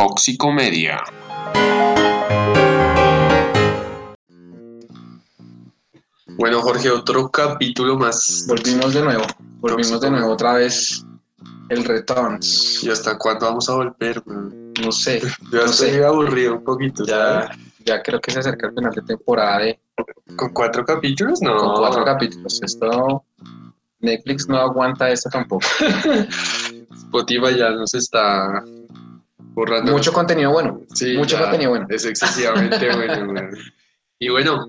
Toxicomedia. Bueno, Jorge, otro capítulo más. Volvimos de nuevo, volvimos de nuevo otra vez el returns. ¿Y hasta cuándo vamos a volver? No sé, Yo no estoy sé. aburrido un poquito. Ya, ¿sabes? ya creo que se acerca el final de temporada ¿Con cuatro capítulos? No. con cuatro capítulos. Esto Netflix no aguanta esto tampoco. Spotify ya nos está borrando. Mucho contenido bueno. Sí, mucho ya contenido bueno. Es excesivamente bueno. Y bueno,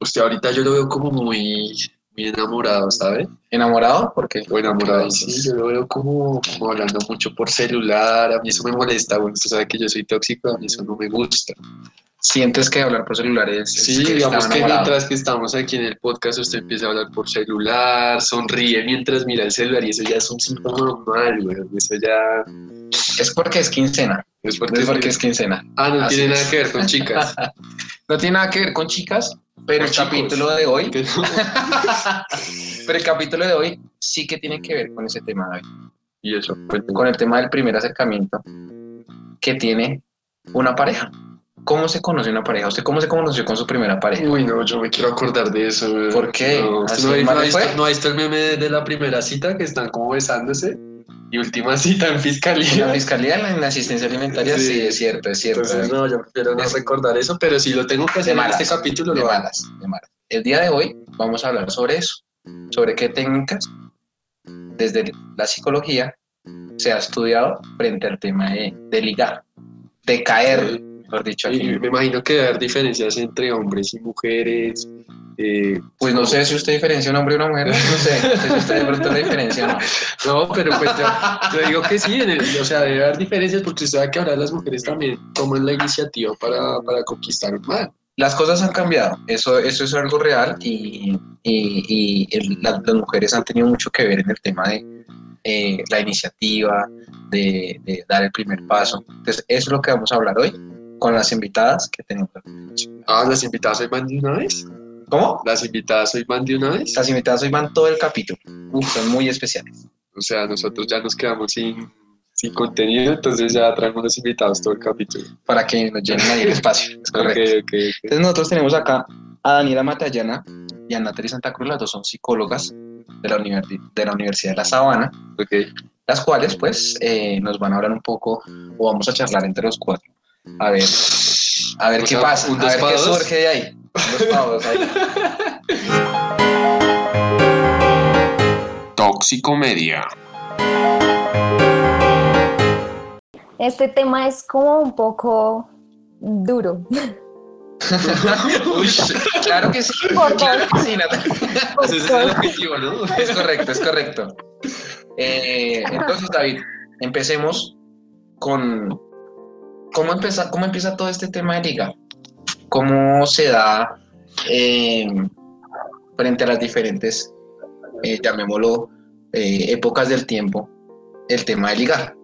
usted ahorita yo lo veo como muy, muy enamorado, ¿sabe? ¿Enamorado? Porque O enamorado, sí, yo lo veo como, como hablando mucho por celular, a mí eso me molesta, bueno, usted sabe que yo soy tóxico, a mí eso no me gusta. sientes que hablar por celular es. Sí, que digamos que enamorado. mientras que estamos aquí en el podcast, usted empieza a hablar por celular, sonríe mientras mira el celular y eso ya es un síntoma mal, güey, eso ya Es porque es quincena. es porque, Es porque es quincena. Ah, no Así tiene es. nada que ver con chicas. No tiene nada que ver con chicas, pero Con el chicos. capítulo de hoy, pero el capítulo de hoy sí que tiene que ver con ese tema, David. y eso, cuénteme. con el tema del primer acercamiento que tiene una pareja. ¿Cómo se conoce una pareja? ¿Usted cómo se conoció con su primera pareja? Uy, no, yo me quiero acordar de eso. güey. ¿Por qué? No, ¿usted ¿Así no, ha- no ha visto, fue? no ha visto el meme de la primera cita que están como besándose? Y última cita en En la fiscalía. fiscalía, en la, en la asistencia alimentaria, sí, Sí. es cierto, es cierto. Entonces, no, yo prefiero no Es- recordar eso, pero si lo tengo que hacer en este capítulo, de lo malas, de malas. El día de hoy vamos a hablar sobre eso, sobre qué técnicas desde la psicología se ha estudiado frente al tema de, de ligar, de caer, mejor dicho. aquí. Y me imagino que haber diferencias entre hombres y mujeres. eh, Pues no sé si usted diferencia un hombre y una mujer, no sé, no sé si usted de pronto la diferencia no. No, pero pues yo, yo digo que sí, en el- o sea, debe haber diferencias porque usted sabe que ahora las mujeres también toman la iniciativa para, para conquistar un man. Las cosas han cambiado, eso, eso es algo real y, y- y el- la- las mujeres han tenido mucho que ver en el tema de eh, la iniciativa, de, de dar el primer paso. Entonces, eso es lo que vamos a hablar hoy con las invitadas que tenemos. Ah, las invitadas hoy van de una vez. ¿Cómo? Las invitadas hoy van de una vez. Las invitadas hoy van todo el capítulo, Uf, son muy especiales. O sea, nosotros ya nos quedamos sin, sin contenido, entonces ya traemos los invitados todo el capítulo. para que nos llenen ahí el espacio. Es correcto. Ok, ok, ok. Entonces nosotros tenemos acá a Daniela Matallana y a Natalie Santa Cruz, las dos son psicólogas de la, de la Universidad de La Sabana, ok. las cuales pues eh, nos van a hablar un poco o vamos a charlar entre los cuatro. A ver, a ver O qué sea, pasa, un a ver qué surge de ahí. Ahí. Toxicomedia. Este tema es como un poco duro. Uy, claro que sí, Por claro que sí, Natalia. Ese es el objetivo, ¿no? Es correcto, es correcto. Eh, entonces, David, empecemos con cómo empieza, cómo empieza todo este tema de liga. ¿Cómo se da eh, frente a las diferentes, eh, llamémoslo, eh, épocas del tiempo, el tema de ligar?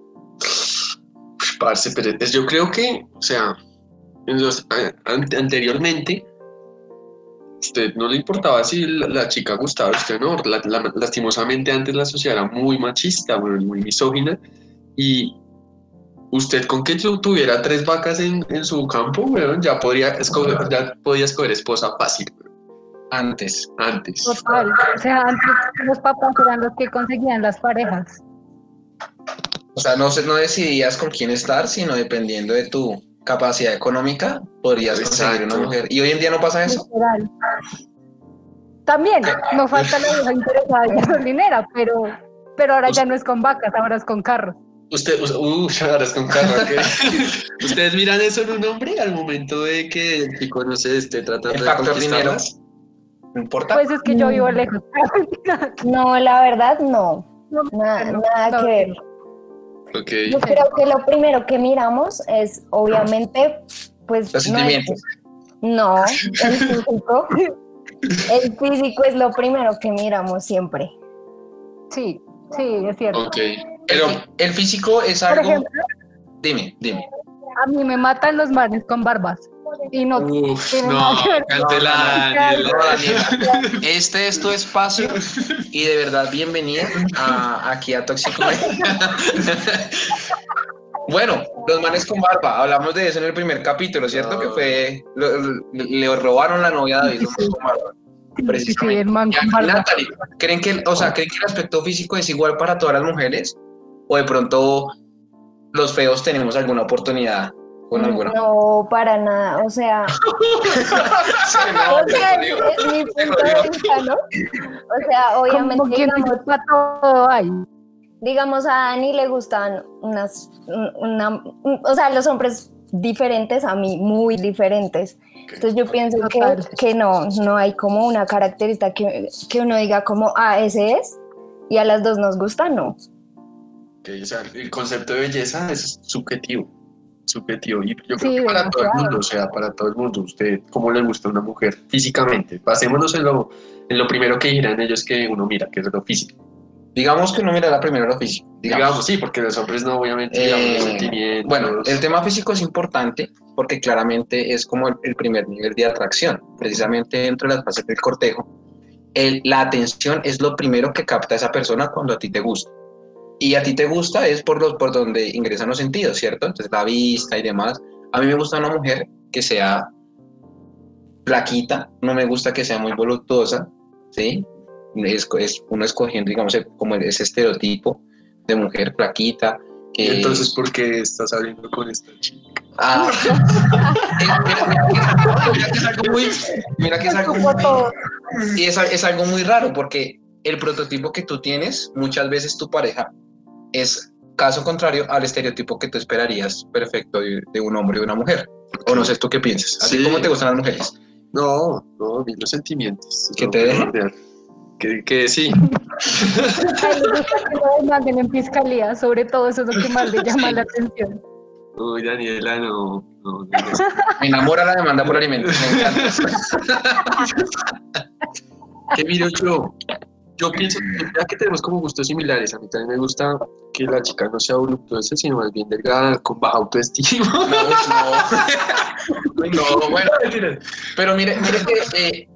Parce, pero yo creo que, o sea, anteriormente, usted no le importaba si la, chica gustaba a usted o no. La- la- lastimosamente antes la sociedad era muy machista, bueno, muy misógina, y usted con que tu- tuviera tres vacas en, en su campo, weón, ya podría escoger, ya podía escoger esposa fácil, Antes. antes. Total. O sea, antes los papás eran los que conseguían las parejas. O sea, no, se- no decidías con quién estar, sino dependiendo de tu capacidad económica, podrías conseguir una mujer. ¿Y hoy en día no pasa eso? Literal. También, no falta la vieja interesada y gasolinera, pero, pero ahora ya no es con vacas, ahora es con carros. Usted, us- uh, ahora es con carro, ok. ¿Ustedes miran eso en un hombre al momento de que el chico, no sé, esté tratando El de conquistarlas? ¿No importa? Pues es que yo vivo lejos. No, la verdad no. No, Nada, no, nada no. que ver. Ok. Yo creo que lo primero que miramos es, obviamente, pues. Los no es- sentimientos. No, el físico. El físico es lo primero que miramos siempre. Sí, sí, es cierto. Ok. Pero el físico es Por algo. ejemplo, Dime, dime. a mí me matan los manes con barbas. Y no Uf, no, No, Daniela. Daniela, Este es tu espacio y de verdad bienvenida a, aquí a Tóxico. bueno, Los manes con barba, hablamos de eso en el primer capítulo, ¿cierto? No. Que fue, lo- lo- le robaron la novia a David, los manes con barba. Sí, Precisamente. el man con aquí, barba. Natalie, ¿creen que, o sea, ¿creen que el aspecto físico es igual para todas las mujeres? ¿O de pronto los feos tenemos alguna oportunidad con alguna? No, para nada. O sea, Sí, no, o sea, es, digo. es mi punto de vista, ¿no? O sea, obviamente, digamos, para todo hay. digamos, a Dani le gustan unas, un- una, un- o sea, los hombres diferentes, a mí muy diferentes. Entonces yo pienso que, que no, no hay como una característica que, que uno diga como, ah, ese es, y a las dos nos gusta, no. Ok, o sea, el concepto de belleza es subjetivo. Subjetivo. Y yo creo Sí, que para todo el mundo, o sea, para todo el mundo, usted, ¿cómo le gusta a una mujer físicamente? Pasémonos en lo, en lo primero que dirán ellos que uno mira, que es lo físico. Digamos que uno mira la primera lo físico. Digamos, Digamos. sí, porque los hombres no, obviamente, digamos, los Eh, sentimientos. Bueno, el tema físico es importante porque claramente es como el, el primer nivel de atracción. Precisamente dentro de las fases del cortejo, el- la atención es lo primero que capta esa persona cuando a ti te gusta. Y a ti te gusta es por, los, por donde ingresan los sentidos, ¿cierto? Entonces la vista y demás. A mí me gusta una mujer que sea flaquita, no me gusta que sea muy voluptuosa, ¿sí? Es, es uno escogiendo, digamos, como ese estereotipo de mujer flaquita. ¿Y que- entonces por qué estás saliendo con esta chica? Ah, mira, que es algo muy, mira que es algo muy- y es, es algo muy raro porque el prototipo que tú tienes, muchas veces tu pareja es caso contrario al estereotipo que tú esperarías perfecto de, de un hombre y una mujer. O no sé tú qué piensas. ¿A ti Sí. cómo te gustan las mujeres? No, no, a mí los sentimientos. ¿Que no te dejen? primordial. Que, que sí. Que en fiscalía, sobre todo eso es lo que más le llama la atención. Uy, Daniela, no. no, no, no. Me enamora la demanda por alimentos. Me encanta. que miro yo, yo pienso, ya que tenemos como gustos similares, a mí también me gusta que la chica no sea voluptuosa, sino más bien delgada, con baja autoestima. No, no. No, bueno. Pero mire, mire que eh,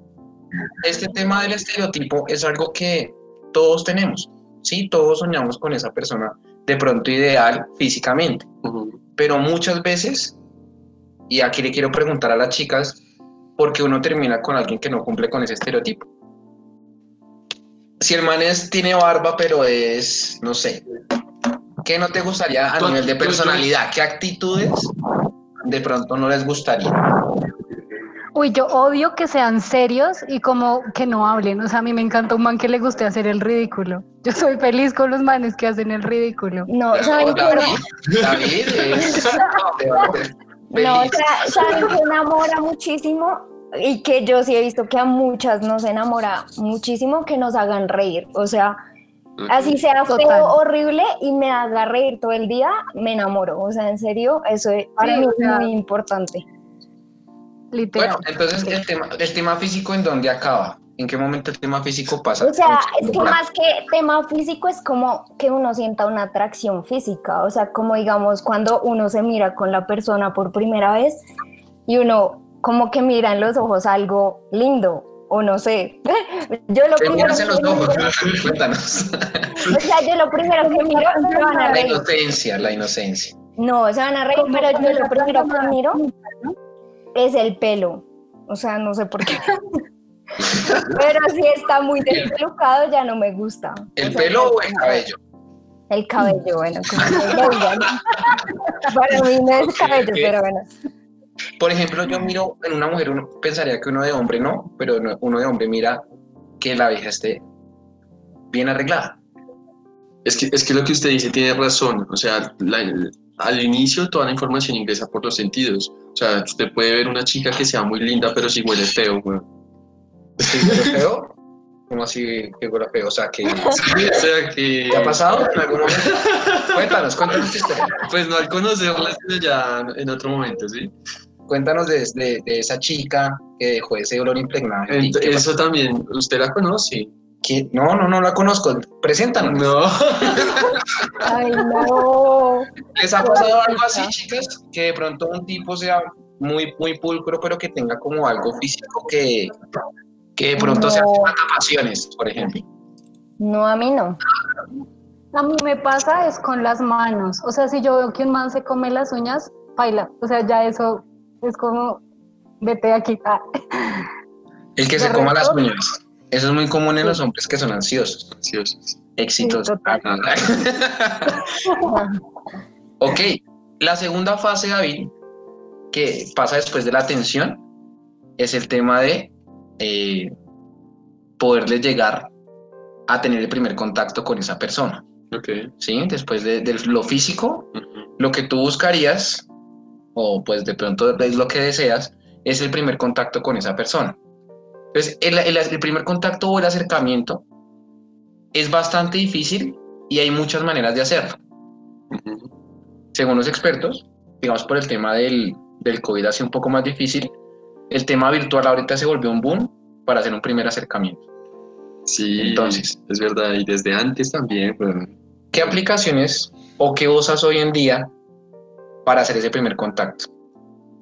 este tema del estereotipo es algo que todos tenemos. Sí, todos soñamos con esa persona de pronto ideal físicamente. Ujú. Pero muchas veces, y aquí le quiero preguntar a las chicas, ¿por qué uno termina con alguien que no cumple con ese estereotipo? Si el man es, tiene barba, pero es, no sé, ¿qué no te gustaría a nivel de personalidad? ¿Qué actitudes de pronto no les gustaría? Uy, yo odio que sean serios y como que no hablen. O sea, a mí me encanta un man que le guste hacer el ridículo. Yo soy feliz con los manes que hacen el ridículo. No, No, o sea, ¿saben que enamora muchísimo? Y que yo sí he visto que a muchas nos enamora muchísimo que nos hagan reír. O sea, así sea Total. feo, horrible y me haga reír todo el día, me enamoro. O sea, en serio, eso es, para Sí, mí o es muy importante. Literal. Bueno, entonces el tema, el tema físico, ¿en dónde acaba? ¿En qué momento el tema físico pasa? O sea, es que más que tema físico es como que uno sienta una atracción física, o sea, como digamos cuando uno se mira con la persona por primera vez y uno como que mira en los ojos algo lindo o no sé. Yo lo ¿Qué primero miras en los ojos? miro, Cuéntanos. o sea, yo lo primero que miro se van a La inocencia, la inocencia. No, se van a reír, pero yo lo primero que miro es el pelo. O sea, no sé por qué. Pero si está muy despelucado ya no me gusta. ¿El O sea, pelo o el cabello? El cabello, bueno, como que. Para mí no es cabello, pero bueno. Por ejemplo, yo miro en una mujer, uno pensaría que uno de hombre no, pero no- uno de hombre mira que la vieja esté bien arreglada. Es que, es que lo que usted dice tiene razón. O sea, la- al inicio toda la información ingresa por los sentidos. O sea, usted puede ver una chica que sea muy linda, pero si huele feo, güey. ¿Que huele feo? ¿Cómo así que huele feo? O sea, que... Sí, o sea, que... ¿Te ha pasado en algún momento? Cuéntanos, cuéntanos tu historia. Pues no al conocerla, sino ya en otro momento, ¿sí? Cuéntanos de, de- de esa chica que dejó ese olor impregnado. en ti. Ent- ¿Qué eso también, ¿usted la conoce? ¿Qué? No, no, no la conozco. Preséntanos. No. Ay, no. ¿Les ha pasado algo así, chicas? Que de pronto un tipo sea muy, muy pulcro, pero que tenga como algo físico que, que de pronto sea No. pasiones, por ejemplo. No, a mí no. A mí me pasa es con las manos. O sea, si yo veo que un man se come las uñas, baila. O sea, ya eso es como, vete de aquí. Ah. El que De se coma las uñas. Eso es muy común en los hombres que son ansiosos. Ansiosos. Éxitos. Sí, total. ok, la segunda fase, David, que pasa después de la tensión, es el tema de eh, poderle llegar a tener el primer contacto con esa persona. Ok. ¿sí? Después de, de lo físico, lo que tú buscarías, o pues de pronto es lo que deseas, es el primer contacto con esa persona. Entonces, el, el- el primer contacto o el acercamiento es bastante difícil y hay muchas maneras de hacerlo. Según los expertos, digamos por el tema del, del COVID ha sido un poco más difícil, el tema virtual ahorita se volvió un boom para hacer un primer acercamiento. Sí, Entonces. es verdad, y desde antes también, pues, ¿Qué aplicaciones o qué usas hoy en día para hacer ese primer contacto?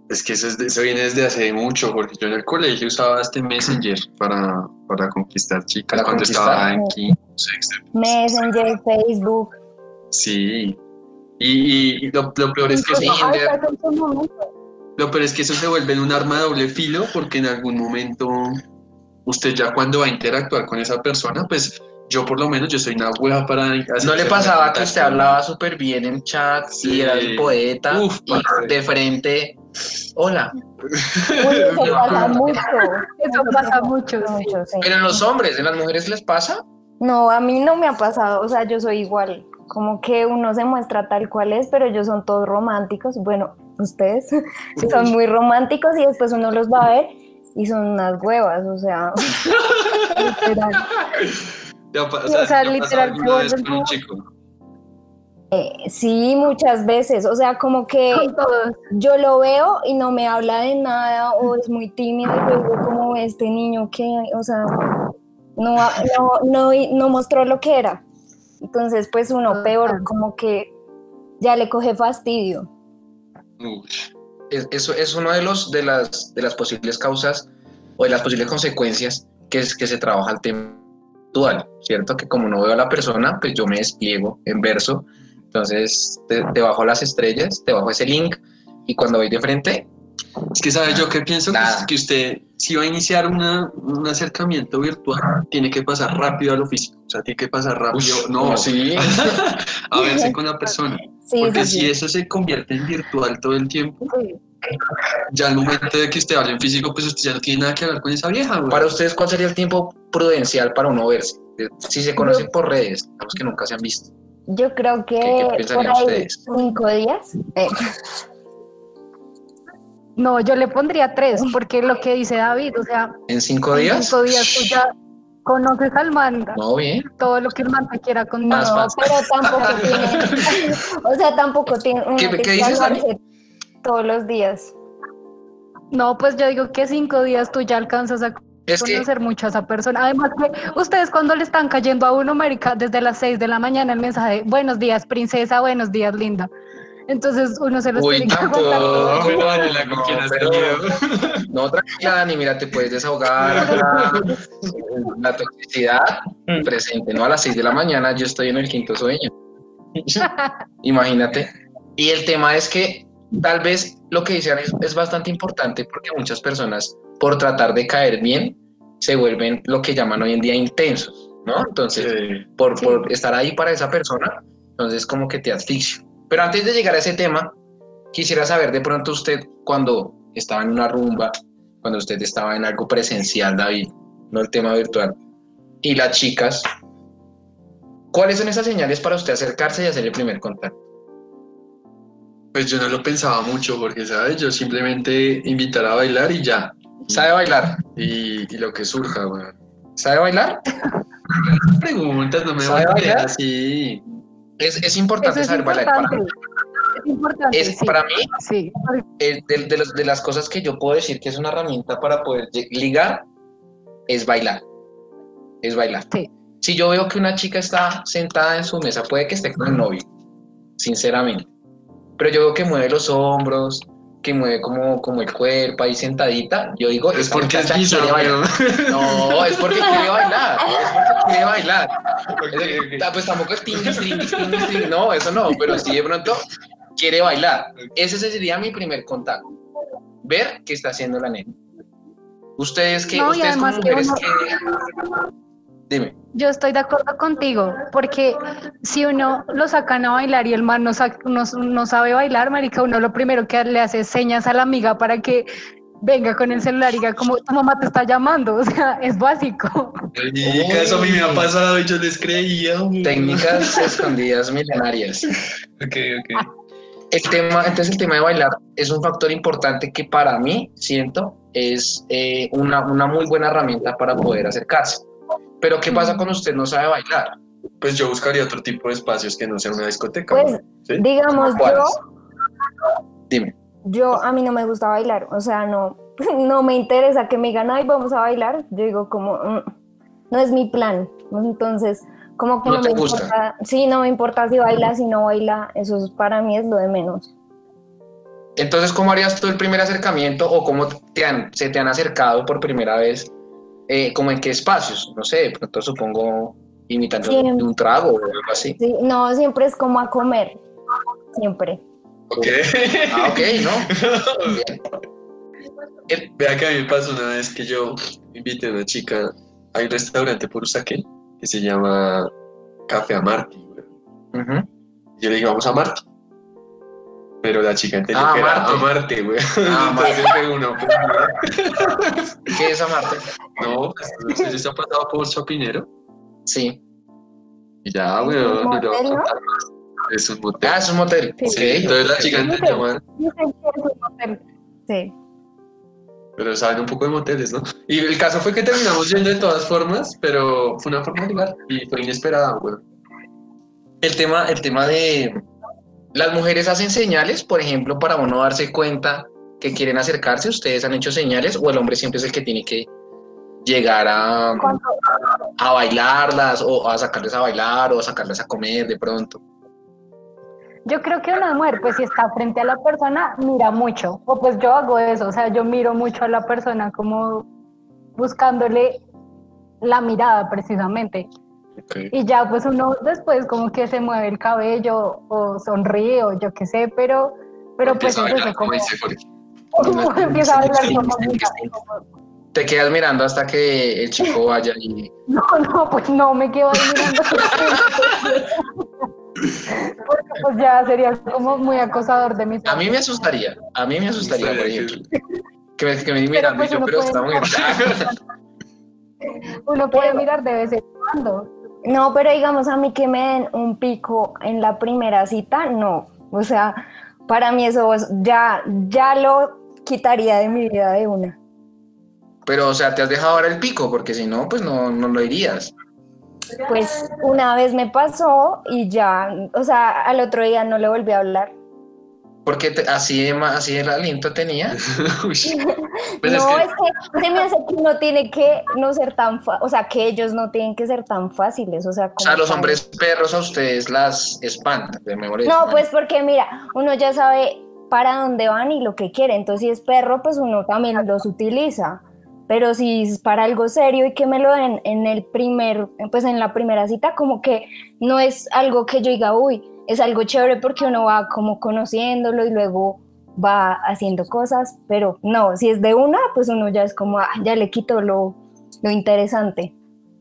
es que eso, es de- eso viene desde hace mucho, porque yo en el colegio usaba este Messenger para, para conquistar chicas ¿Para cuando conquistar? estaba en quinto, sexto. Messenger, Facebook. Sí. Y, y- y lo, lo peor es que Sí, lo peor es que eso se vuelve en un arma de doble filo, porque en algún momento usted ya cuando va a interactuar con esa persona, pues yo por lo menos yo soy una hueva para ¿No le pasaba que usted hablaba súper bien en chat Sí. y era el poeta Uf, y parce. de frente, hola? Uy, eso pasa mucho. Eso pasa mucho, sí. mucho, sí. Pero en los hombres, en las mujeres les pasa? No, a mí no me ha pasado, o sea, yo soy igual, como que uno se muestra tal cual es, pero ellos son todos románticos, bueno, ustedes son muy románticos y después uno los va a ver y son unas huevas, o sea, literal. O sea, ¿ya pasó literal, vez con un chico? Eh, sí, muchas veces, o sea, como que yo lo veo y no me habla de nada o es muy tímido y yo digo como este niño que, o sea, no, no, no, no mostró lo que era. Entonces, pues uno peor, como que ya le coge fastidio. Uy, Eso es una de, los, de, las, de las posibles causas o de las posibles consecuencias que, es, que se trabaja el tema ¿cierto? Que como no veo a la persona, pues yo me despliego en verso. Entonces, te, te bajo las estrellas, te bajo ese link y cuando voy de frente, Es que, ¿sabe yo qué pienso? Que- Nada. Que usted, si va a iniciar una, un acercamiento virtual, tiene que pasar rápido a lo físico. O sea, tiene que pasar rápido, no, sí. a verse con la persona. Sí, Porque sí, si sí. eso se convierte en virtual todo el tiempo, Sí. Ya al momento de que usted hable en físico, pues usted ya no tiene nada que hablar con esa vieja, güey. Para ustedes, ¿cuál sería el tiempo prudencial para uno verse? Si se conocen por redes, digamos que nunca se han visto. Yo creo que ¿Qué- qué por ahí ustedes? cinco días. eh, No, yo le pondría tres, porque lo que dice David, o sea, ¿En cinco en días? cinco días tú ya conoces al man, No, bien. todo lo que el man te quiera no. Más fácil. pero tampoco tiene, o sea, tampoco tiene, ¿Qué- qué dices, todos los días. No, pues yo digo que cinco días tú ya alcanzas a Es que conocer mucho a esa persona. Además que ustedes cuando le están cayendo a uno, marica, desde las seis de la mañana el mensaje, buenos días, princesa, buenos días, linda. Entonces uno se los Uy, tiene que tanto. Daniela, ¿con quién has pero-? No, tranquila, Dani, mira, te puedes desahogar. acá. La toxicidad presente, ¿no? A las 6 de la mañana yo estoy en el quinto sueño. Imagínate. Y el tema es que tal vez lo que dicen es, es bastante importante porque muchas personas, por tratar de caer bien, se vuelven lo que llaman hoy en día intensos, ¿no? Entonces, Sí. por, Sí. por estar ahí para esa persona, entonces como que te asfixio. Pero antes de llegar a ese tema, quisiera saber de pronto usted cuando estaba en una rumba, cuando usted estaba en algo presencial, David, no el tema virtual, y las chicas, ¿cuáles son esas señales para usted acercarse y hacer el primer contacto? Pues yo no lo pensaba mucho porque, ¿sabes? Yo simplemente invitar a bailar y ya. ¿Sabe bailar? Y, y lo que surja, güey. ¿Sabe bailar? Preguntas, no me ¿Sabe voy a meter bailar? así. Es, es Eso importante es saber bailar. Para. Es importante, es, sí. para mí, sí. de, de los- de las cosas que yo puedo decir que es una herramienta para poder ligar es bailar. Es bailar. Sí. Si yo veo que una chica está sentada en su mesa, puede que esté con el novio, sinceramente. Pero yo veo que mueve los hombros, que mueve como, como el cuerpo ahí sentadita, yo digo, Es porque es guisa, quiere bailar. No, es porque quiere bailar. Es porque quiere bailar. Ah, Pues tampoco es tinguis, tinguis, tinguis, tinguis. No, eso no, pero sí de pronto quiere bailar. Ese sería mi primer contacto. Ver qué está haciendo la nena. Ustedes que, No, ustedes como que mujeres uno- que. Dime. Yo estoy de acuerdo contigo, porque si uno lo sacan a bailar y el man no, sa- no, no sabe bailar, marica, uno lo primero que le hace es señas a la amiga para que venga con el celular y diga como tu mamá te está llamando, o sea, es básico. Eso a mí me ha pasado y yo les creía. Técnicas escondidas milenarias. Ok, ok. El tema, entonces el tema de bailar es un factor importante que para mí siento es eh, una, una muy buena herramienta para poder acercarse. Pero ¿qué pasa cuando usted no sabe bailar? Pues yo buscaría otro tipo de espacios que no sea una discoteca. Pues, digamos, yo, Dime. yo, a mí no me gusta bailar, o sea, no, no me interesa que me digan, ay, vamos a bailar. Yo digo, como, "Mm, no es mi plan. Entonces, como que No me gusta. importa. Sí, no me importa si baila, si no baila, eso es- para mí es lo de menos. Entonces, ¿cómo harías tú el primer acercamiento o cómo te han, se te han acercado por primera vez? Eh, ¿Cómo en qué espacios? No sé, de pronto supongo imitando de un trago o algo así. Sí, no, siempre es como a comer, siempre. Ok. Ah, ok, ¿no? El- Vea que a mí me pasó una vez que yo invité a una chica. Hay un restaurante por Usaquén que se llama Café Amarti. güey. Ujú. Yo le dije, vamos a Marte. Pero la chica entendió Ah, que era Marte. Amarte, güey. Ah, Entonces fue uno, pues, ¿Qué es amarte? no, pues, no sé si está pasado por Chapinero. Sí. Y ya, güey, no le voy a motel, ¿no? contar más. Es un motel. Ah, es un motel. Sí. Entonces la chica entendió hotel. Sí. Pero saben un poco de moteles, ¿no? Y el caso fue que terminamos yendo de todas formas, pero fue una forma de ligar y fue inesperada, güey. El tema, el tema de las mujeres hacen señales, por ejemplo, para uno darse cuenta que quieren acercarse, ustedes han hecho señales o el hombre siempre es el que tiene que llegar a, a bailarlas o a sacarles a bailar o a sacarles a comer de pronto. Yo creo que una mujer, pues si está frente a la persona, mira mucho, o pues yo hago eso, o sea, yo miro mucho a la persona como buscándole la mirada precisamente. Y ya pues uno después como que se mueve el cabello o sonríe o yo qué sé, pero, pero pues eso, como empieza a bailar como Te quedas mirando hasta que el chico vaya y No, no, pues no me quedo ahí mirando. Porque pues ya sería como muy acosador de mis a mí me asustaría, a mí me asustaría, por ejemplo, que me, que me mirando y pues yo, pero esta mujer Uno puede mirar de vez en cuando. No, pero digamos a mí que me den un pico en la primera cita, no. O sea, para mí eso es- ya, ya lo quitaría de mi vida de una. Pero, o sea, te has dejado ahora el pico, porque si no, pues no, no lo irías. Pues una vez me pasó y ya, o sea, al otro día no le volví a hablar. Porque te- así, de así el aliento tenía. Uy. Pues es no, que- es que se me hace que uno tiene que no ser tan, fa- o sea, que ellos no tienen que ser tan fáciles, o sea, O sea, como los hombres perros a ustedes las espantan, de memoria. No, pues porque mira, uno ya sabe para dónde van y lo que quiere, entonces si es perro, pues uno también los utiliza. Pero si es para algo serio y que me lo den en el primer, pues en la primera cita, como que no es algo que yo diga, uy, es algo chévere porque uno va como conociéndolo y luego va haciendo cosas, pero no, si es de una, pues uno ya es como, ah, ya le quito lo, lo interesante.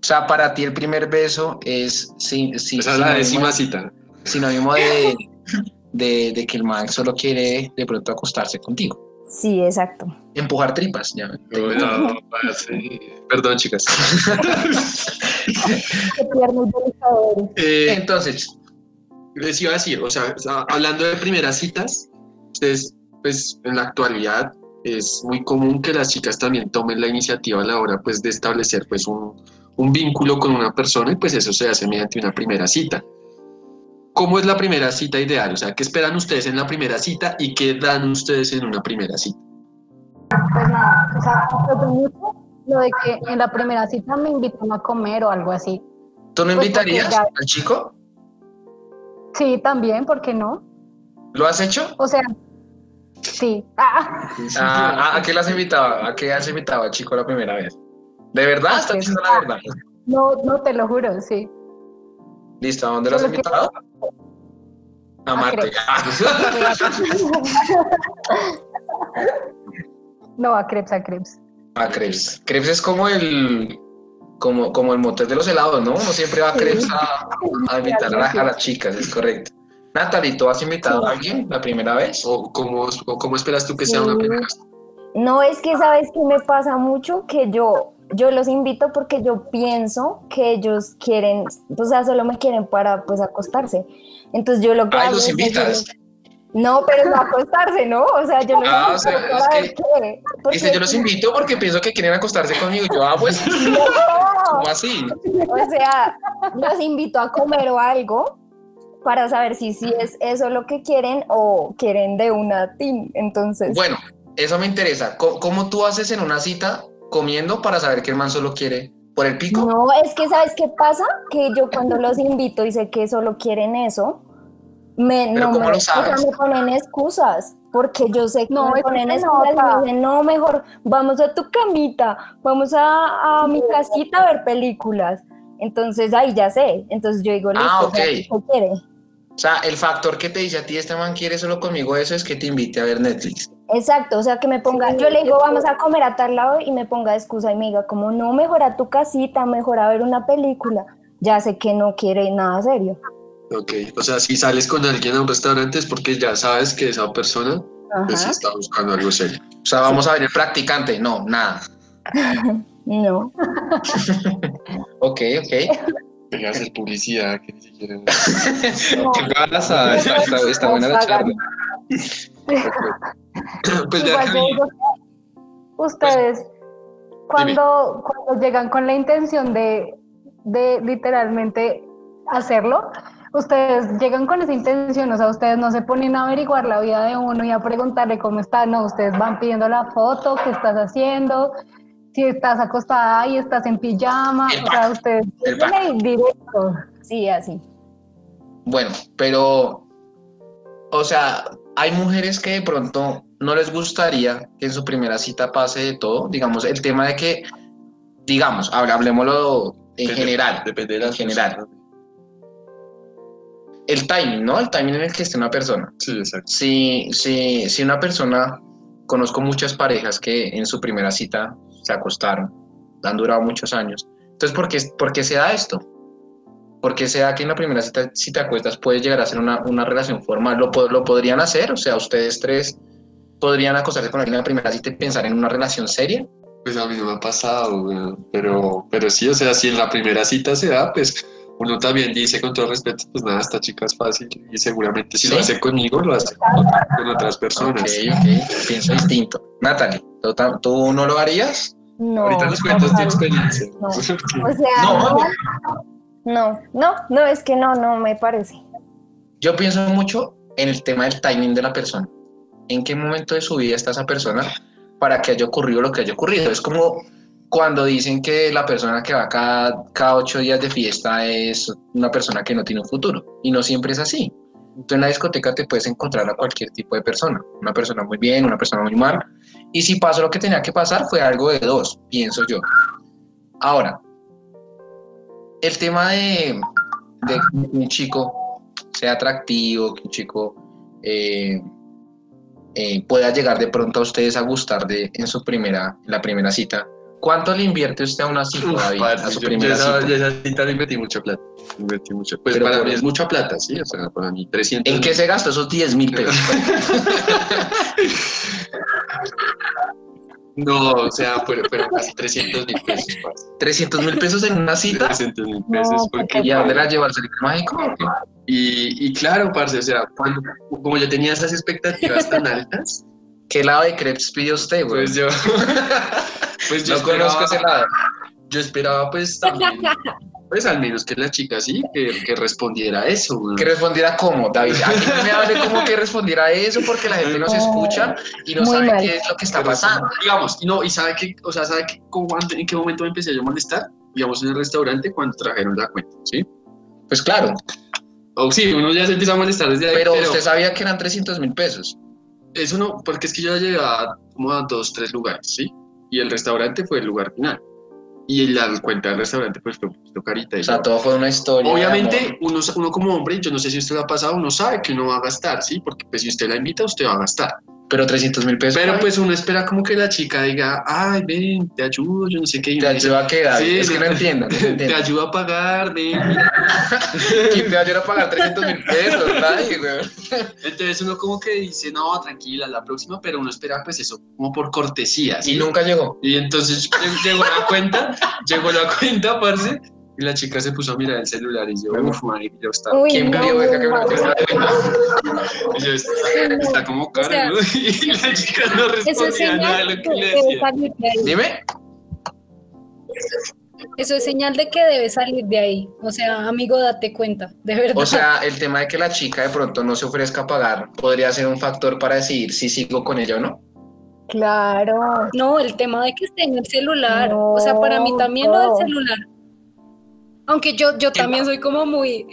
O sea, para ti el primer beso es sí, sí, Esa es la décima cita. sinónimo de, de, de que el man solo quiere de pronto acostarse contigo. Sí, exacto. Empujar tripas, ya. Uy, no, parce. Perdón, chicas. Eh, Entonces, les iba a decir, o sea, hablando de primeras citas, ustedes, pues en la actualidad es muy común que las chicas también tomen la iniciativa a la hora, pues, de establecer, pues, un, un vínculo con una persona y, pues, eso se hace mediante una primera cita. ¿Cómo es la primera cita ideal? O sea, ¿qué esperan ustedes en la primera cita y qué dan ustedes en una primera cita? Pues nada, o sea, lo de que en la primera cita me invitan a comer o algo así. ¿tú no Pues, invitarías ya- al chico? Sí, también, ¿por qué no? ¿Lo has hecho? O sea, Sí. Ah, Ah, ¿A, a qué las invitaba? ¿A qué has invitado al chico la primera vez? ¿De verdad? ¿Estás diciendo la verdad? no, no te lo juro, sí. Listo, ¿a dónde lo has invitado? A A Marte. No, a Krebs, a Krebs. A Krebs. Krebs es como el como, como el motel de los helados, ¿no? Uno siempre va a Krebs a, a invitar a, la- a las chicas, es correcto. Natalie, ¿tú has invitado a alguien la primera vez? ¿O cómo, o cómo esperas tú que sea una primera vez? No, es que sabes que me pasa mucho que yo, yo los invito porque yo pienso que ellos quieren, o sea, solo me quieren para pues acostarse. Entonces yo lo que Ay, hago los es que yo invitas. No, pero no acostarse, ¿no? O sea, yo los Ah, o sea, es que- qué. Porque Dice, yo los invito porque pienso que quieren acostarse conmigo. Yo, ah, pues, No, ¿cómo así? o sea, los invito a comer o algo para saber si, si es eso lo que quieren o quieren de una team. Entonces, Bueno, eso me interesa. ¿Cómo, cómo tú haces en una cita comiendo para saber que el man solo quiere por el pico? No, es que ¿sabes qué pasa? Que yo cuando los invito y sé que solo quieren eso, me, Pero no ¿cómo me, lo o sea, me ponen excusas, porque yo sé que No, me ponen excusas y me dicen, no, mejor vamos a tu camita, vamos a, a mi casita a ver películas. Entonces ahí ya sé, entonces yo digo, listo, Ah, o sea, ok. ¿qué quiere? O sea, el factor que te dice a ti, este man quiere solo conmigo, eso es que te invite a ver Netflix. Exacto, o sea, que me ponga, Sí, yo le digo, vamos a comer a tal lado y me ponga de excusa y me diga, como, no, mejor a tu casita, mejor a ver una película. Ya sé que no quiere nada serio. Ok, o sea, si sales con alguien a un restaurante es porque ya sabes que esa persona pues, está buscando algo serio. O sea, vamos a ver el practicante. No, nada. No. Ok, ok. Deja de hacer publicidad que ni siquiera. ¿Qué pasa? Está, está- está buena la charla. pues Igual ustedes, cuando, cuando llegan con la intención de, de literalmente hacerlo, ustedes llegan con esa intención, o sea, ustedes no se ponen a averiguar la vida de uno y a preguntarle cómo está, no, ustedes van pidiendo la foto, qué estás haciendo, si estás acostada y estás en pijama, El o sea, ustedes llegan directo. Sí, así. Bueno, pero, o sea, hay mujeres que de pronto no les gustaría que en su primera cita pase de todo. Digamos, el tema de que, digamos, hable- hablemoslo en Depende- general. Depende de la en general. El timing, ¿no? El timing en el que esté una persona. Sí, exacto. Si, si, si una persona, conozco muchas parejas que en su primera cita se acostaron, han durado muchos años. Entonces, ¿por qué, por qué se da esto? ¿Por qué se da que en la primera cita, si te acuestas, puede llegar a ser una, una relación formal? ¿Lo, ¿Lo podrían hacer? O sea, ustedes tres podrían acostarse con alguien en la primera cita y pensar en una relación seria. Pues a mí no me ha pasado, pero, pero sí, o sea, si en la primera cita se da, pues uno también dice con todo respeto, pues nada, esta chica es fácil y seguramente si Sí. lo hace conmigo, lo hace con, otras personas. Ok, ok, pienso distinto. Natalie, ¿tú, tam- ¿tú no lo harías? No. Ahorita nos cuentas tu experiencia. No. O sea, No. no. No, no, no, es que no, no me parece. Yo pienso mucho en el tema del timing de la persona. ¿En qué momento de su vida está esa persona para que haya ocurrido lo que haya ocurrido? Es como cuando dicen que la persona que va cada, cada ocho días de fiesta es una persona que no tiene un futuro. Y no siempre es así. Tú en la discoteca te puedes encontrar a cualquier tipo de persona. Una persona muy bien, una persona muy mal. Y si pasó lo que tenía que pasar, fue algo de dos, pienso yo. Ahora, el tema de, que un chico sea atractivo, que un chico eh, eh, pueda llegar de pronto a ustedes a gustar de en su primera, en la primera cita. ¿Cuánto le invierte usted a una cita, Uf, David? a su yo- primera yo esa, cita? yo esa cita le invertí mucha plata. invertí mucho. Pues Pero para mí es mucha plata, sí, o sea, para mí 300. ¿En qué se gastó esos 10 mil pesos? No, o sea, fueron, fueron casi 300 mil pesos, parce. 300 mil pesos en una cita. 300 mil pesos, No, porque ¿Y a dónde la lleva al Cerito mágico? Y, y claro, parce, o sea, cuando, como yo tenía esas expectativas tan altas, ¿Qué lado de crepes pidió usted, güey? pues yo, pues yo no conozco ese esperaba, lado. yo esperaba pues también, pues al menos que la chica sí, que, que respondiera a eso, güey. Que respondiera cómo, David. Aquí no me hable como que respondiera eso porque la gente nos escucha y no Muy sabe mal. qué es lo que está Pero pasando. sí, Digamos, y no, y sabe que, o sea, sabe que, cómo- en qué momento me empecé yo a molestar, digamos, en el restaurante cuando trajeron la cuenta, ¿sí? Pues claro, O sí, uno ya se empieza a molestar desde ahí, pero usted sabía que eran 300 mil pesos. eso no, porque es que yo ya llegaba como a dos, tres lugares, ¿sí? Y el restaurante fue el lugar final. Y la cuenta del restaurante pues fue un poquito carita. y O sea, yo- todo fue una historia. Obviamente, uno, uno como hombre, yo no sé si usted lo ha pasado, uno sabe que uno va a gastar, ¿sí? Porque pues si usted la invita, usted va a gastar. Pero 300 mil pesos. Pero pues uno espera como que la chica diga, ay, ven, te ayudo, yo no sé qué. y Te ayuda a quedar. Sí, es que no entiendo. no Te ayudo a pagar, ven. mira". ¿Quién te va a pagar 300 mil pesos? Nadie, güey. Entonces uno como que dice, no, tranquila, la próxima, pero uno espera pues eso, como por cortesía, ¿sí? Y nunca llegó. Y entonces lleg- llegó la cuenta, llegó la cuenta, parce, y la chica se puso a mirar el celular y yo, uff, marica, yo estaba... Uy, ¿Quién no, pidió que me. Y yo, está, está como caro, O sea, ¿no? Y la chica no Eso es respondía nada de señal lo de que que le debe decía. salir de ahí. Dime. Eso es señal de que debe salir de ahí. O sea, amigo, date cuenta, de verdad. O sea, el tema de que la chica de pronto no se ofrezca a pagar podría ser un factor para decidir si sigo con ella o no. Claro. No, el tema de que esté en el celular. No, o sea, para mí también lo todo. del celular. Aunque yo, yo también soy como muy.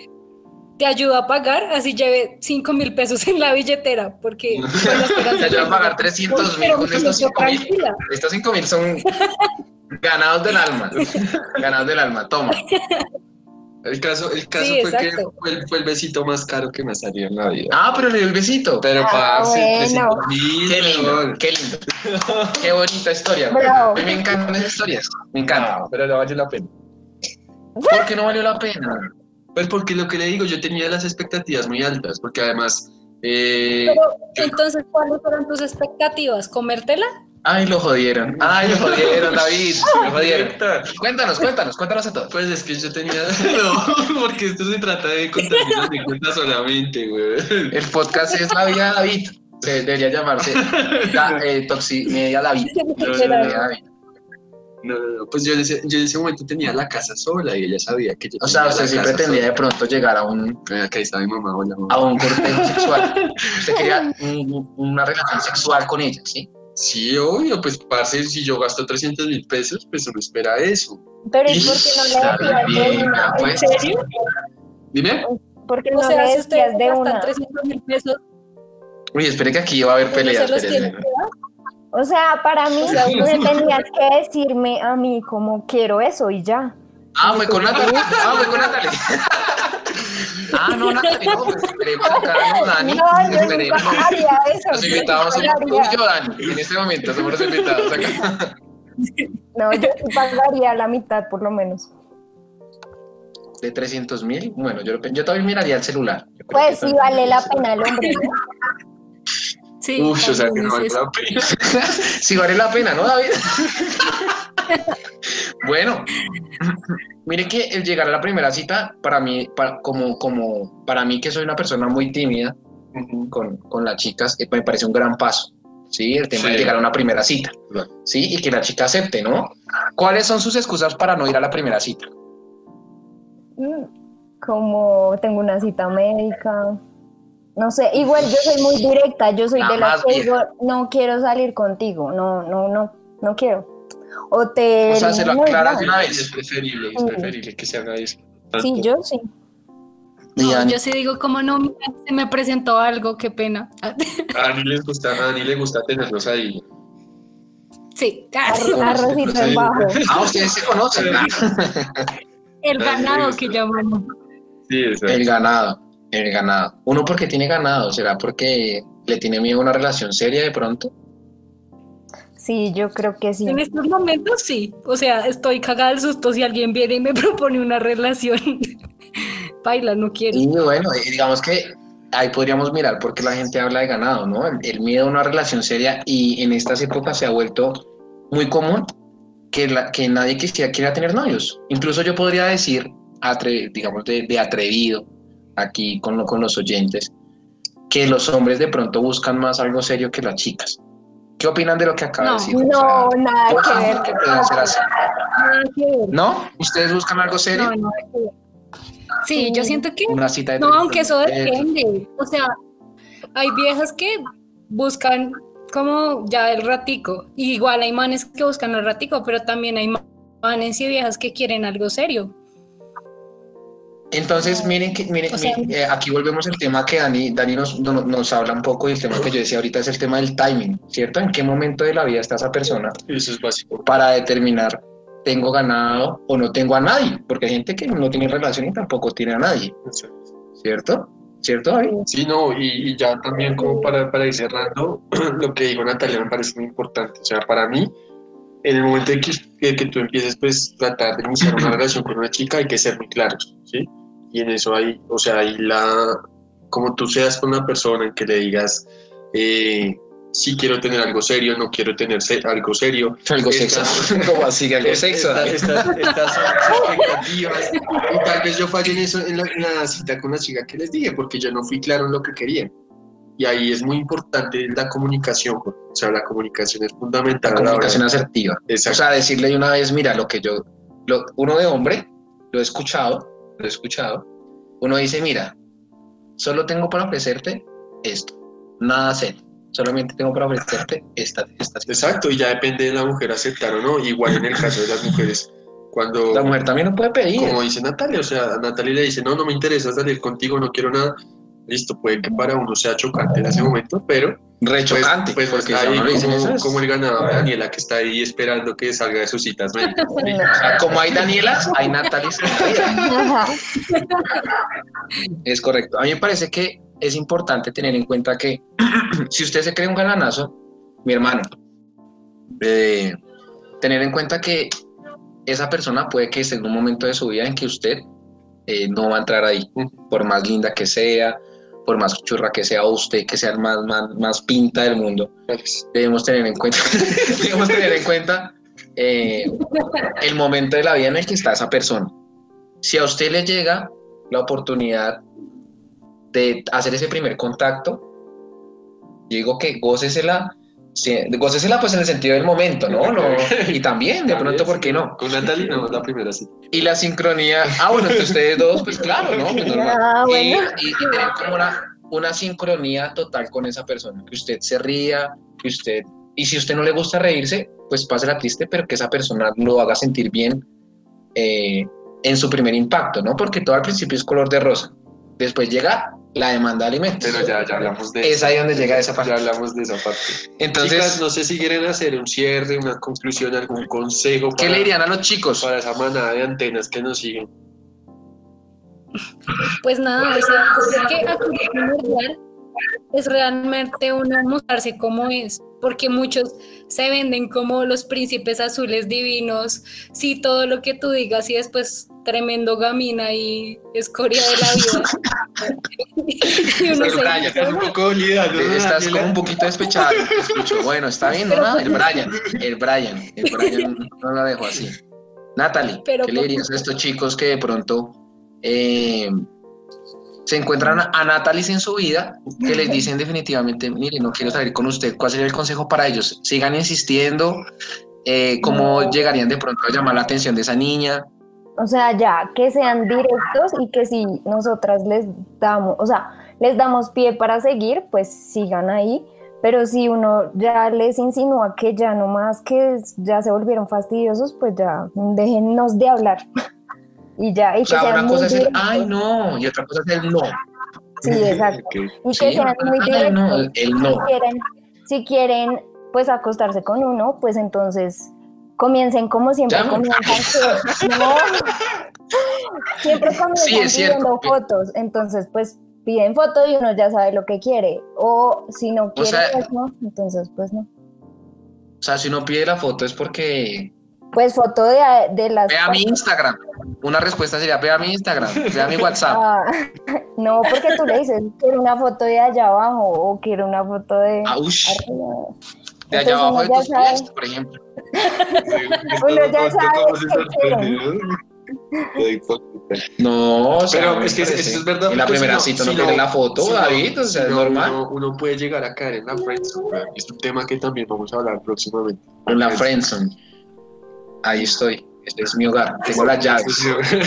Te ayudo a pagar, así lleve 5 mil pesos en la billetera, porque Te ayuda a pagar 300 mil con me estos siento 5 mil. tranquila. Estos 5 mil son ganados del alma. Ganados del alma. Toma. El caso, el caso Sí, fue que exacto. fue el, fue el besito más caro que me salió en la vida. Ah, pero le dio el besito. Pero Ah, parce, bueno. 300 mil, Qué lindo, qué lindo. Qué bonita historia. Bravo. A mí me encantan esas historias. Me encanta. Ah, pero no valió la pena. ¿Por qué no valió la pena? Pues porque lo que le digo, yo tenía las expectativas muy altas, porque además... eh, Pero entonces, ¿cuáles fueron tus expectativas? ¿Comértela? Ay, lo jodieron. Ay, lo jodieron, David. Lo jodieron. Cuéntanos, cuéntanos, cuéntanos a todos. Pues es que yo tenía... No, porque esto se trata de contar mis anécdotas solamente, güey. El podcast es La Vida de David. Se debería llamarse la, eh, Toximedia David. Literal. Media David. No, no, no, pues yo en, ese, yo en ese momento tenía la casa sola y ella sabía que yo O sea, usted sí pretendía de pronto llegar a un, Acá está mi mamá, hola mamá. a un cortejo sexual. Usted quería un- una relación sexual con ella, ¿sí? Sí, obvio, pues parce, si yo gasto 300 mil pesos, pues uno espera eso. Pero ¿y por qué no le decías de bien, una? pues. ¿En serio? Dime. ¿Por qué O no sea, le si ustedes decías de gastan una? 300 mil pesos, Uy, espere que aquí va a haber los espere, O sea, para mí, me tenías que decirme a mí como quiero eso y ya. Ah, fue con Natalie. Ah, fue con Natalie. Ah, no, Natalie, no, pues esperemos acá, no, Dani. No, yo esperemos. nunca haría eso. Los invitados somos tú y yo, Dani. En este momento somos los invitados acá. No, yo pagaría la mitad por lo menos. De 300 mil, bueno, yo, yo también miraría el celular. Pues sí vale la pena el hombre. ¿no? Sí, Uy, o sea, que no vale la pena. Sí vale la pena, ¿no, David? bueno, mire que el llegar a la primera cita, para mí, para, como, como, para mí que soy una persona muy tímida con, con las chicas, eh, me parece un gran paso. Sí, el tema de llegar a una primera cita. Sí, y que la chica acepte, ¿no? ¿Cuáles son sus excusas para no ir a la primera cita? Mm, Como tengo una cita médica. No sé, igual yo soy muy directa, yo soy de las que digo, no quiero salir contigo, no, no, no, no quiero. O te... O sea, se lo no, aclaras de una Es vez. preferible, es preferible que se haga eso. Sí, yo sí. No, yo sí digo, como no, mira, se me presentó algo, qué pena. A Dani les gusta, a Dani le gusta tenerlos ahí. Sí, Arro- Arrocito en bajo. Ah, ustedes se conocen. ¿no? el ganado que llamamos. Sí, eso. El ganado, el ganado. Uno porque tiene ganado, ¿será porque le tiene miedo a una relación seria de pronto? Sí, yo creo que sí. En estos momentos sí. O sea, estoy cagada del susto si alguien viene y me propone una relación. Baila, no quiero. Y bueno, digamos que ahí podríamos mirar por qué la gente habla de ganado, ¿no? El, el miedo a una relación seria y en estas épocas se ha vuelto muy común que, la, que nadie quisiera, quiera tener novios. Incluso yo podría decir, atre- digamos, de, de atrevido aquí con, lo- con los oyentes, que los hombres de pronto buscan más algo serio que las chicas. ¿Qué opinan de lo que acaba No. de decir? O No, sea, nada que ver. que pueden ser así. ¿No? ¿Ustedes buscan algo serio? No, nada que ver. Sí, yo siento que Una cita de No, aunque eso Eh, depende. O sea, hay viejas que buscan como ya el ratico. Y igual hay manes que buscan el ratico, pero también hay manes y viejas que quieren algo serio. Entonces, miren que, miren, O sea- miren, eh, aquí volvemos al tema que Dani, Dani nos, no- nos habla un poco y el tema que yo decía ahorita es el tema del timing, ¿cierto? ¿En qué momento de la vida está esa persona Eso es básico. para determinar tengo ganado o no tengo a nadie? Porque hay gente que no tiene relación y tampoco tiene a nadie, ¿cierto? ¿Cierto, David? Sí, no, y, y ya también como para, para ir cerrando, lo que dijo Natalia me parece muy importante. O sea, para mí, en el momento en que, que, que tú empieces pues tratar de iniciar una relación con una chica hay que ser muy claros, ¿sí? Y en eso hay, o sea, hay la, como tú seas con una persona en que le digas, eh, sí quiero tener algo serio, no quiero tener se- algo serio. Algo sexo. ¿Cómo así? Algo sexo. Estas, expectativas. Y tal vez yo fallé en eso en la, en la cita con la chica que les dije, porque yo no fui claro en lo que quería. Y ahí es muy importante la comunicación. O sea, la comunicación es fundamental. La la comunicación de- asertiva. O Exacto. sea, decirle de una vez, mira, lo que yo, lo, uno de hombre, lo he escuchado, lo he escuchado, uno dice, mira, solo tengo para ofrecerte esto, nada serio, solamente tengo para ofrecerte esta, esta Exacto, y ya depende de la mujer aceptar o no. Igual en el caso de las mujeres, cuando, La mujer también no puede pedir. como dice Natalia, o sea, Natalia le dice, no, no me interesa salir contigo, no quiero nada. Listo, puede que para uno sea chocante en ese momento, pero Re pues, pues porque ahí como, como el ganador de Daniela que está ahí esperando que salga de sus citas médicas. o sea, como hay Danielas, hay. Ajá. Es correcto. A mí me parece que es importante tener en cuenta que si usted se cree un galanazo, mi hermano, eh, tener en cuenta que esa persona puede que esté en un momento de su vida en que usted eh, no va a entrar ahí, por más linda que sea, por más churra que sea usted, que sea el más, más, más pinta del mundo. Debemos tener en cuenta, debemos tener en cuenta eh, el momento de la vida en el que está esa persona. Si a usted le llega la oportunidad de hacer ese primer contacto, digo que gócesela, sí, gócesela pues en el sentido del momento, ¿no? no y también, de pronto, ¿por qué no? Con Natalia no, la primera sí. Y la sincronía, ah, bueno, entre ustedes dos, pues claro, ¿no? Pues normal. Ah, Y, bueno. y- y tener como una, una sincronía total con esa persona, que usted se ría, que usted, y si a usted no le gusta reírse, pues pásela triste, pero que esa persona lo haga sentir bien eh, en su primer impacto, ¿no? Porque todo al principio es color de rosa. Después llega la demanda de alimentos. Pero ya, ya hablamos de Es eso. ahí donde llega esa parte. Ya hablamos de esa parte. Entonces, Chicas, no sé si quieren hacer un cierre, una conclusión, algún consejo ¿qué para, le dirían a los chicos? para esa manada de antenas que nos siguen. Pues nada, o sea, que es realmente uno mostrarse como es, porque muchos se venden como los príncipes azules divinos, sí, todo lo que tú digas y después tremendo gamina y escoria de la vida. y uno El se- Brian. Estás un poco dolida, ¿no? Eh, Estás como un poquito despechado. escucho. Bueno, está bien, ¿no? Nada, El Brian, el Brian, el Brian no la dejo así. Natalie, Pero ¿qué le dirías a estos chicos que de pronto eh, se encuentran a, Natalie en su vida, que les dicen definitivamente, mire, no quiero salir con usted? ¿Cuál sería el consejo para ellos? ¿Sigan insistiendo? Eh, ¿Cómo llegarían de pronto a llamar la atención de esa niña? O sea, ya, que sean directos y que si nosotras les damos, o sea, les damos pie para seguir, pues sigan ahí. Pero si uno ya les insinúa que ya no más que ya se volvieron fastidiosos, pues ya déjennos de hablar. Y ya, y O que sea, sean una cosa es el, ay, no, y otra cosa es el no. Sí, exacto. Ok. Y que Sí, sean muy directos. no, el- no. Si quieren, si quieren, pues acostarse con uno, pues entonces comiencen como siempre Ya. comienzan. que- no. Siempre comienzan Sí, pidiendo fotos, entonces pues piden foto y uno ya sabe lo que quiere. O si no quiere, sea- pues no, entonces pues no. O sea, si uno pide la foto es porque Pues foto de, de las... Ve a mi Instagram. Una respuesta sería, ve a mi Instagram, ve a mi WhatsApp. Ah, no, porque tú le dices, quiero una foto de allá abajo o quiero una foto de... Ah, de allá Entonces abajo de tus sabe. pies, por ejemplo. Uno ya sabe ¿Cómo se qué sorprende, no? O sea, Pero es que eso es verdad. En la primera si cita no si la foto, si no- David, o sea, si es no, normal. Uno, uno puede llegar a caer en la friendzone. Es un tema que también vamos a hablar próximamente. En la friendzone. Ahí estoy. Este es mi hogar. Tengo las llaves.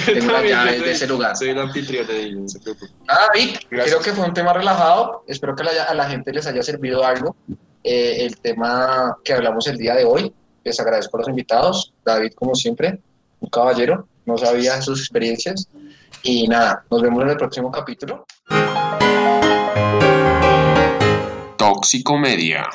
Tengo las llaves de ese lugar. Soy el anfitrión ahí, no se preocupe. Ah, David, Gracias. creo que fue un tema relajado. Espero que la- a la gente les haya servido algo. Eh, el tema que hablamos el día de hoy. Les agradezco a los invitados. David, como siempre, un caballero. No sabía sus experiencias. Y nada, nos vemos en el próximo capítulo. Toxicomedia.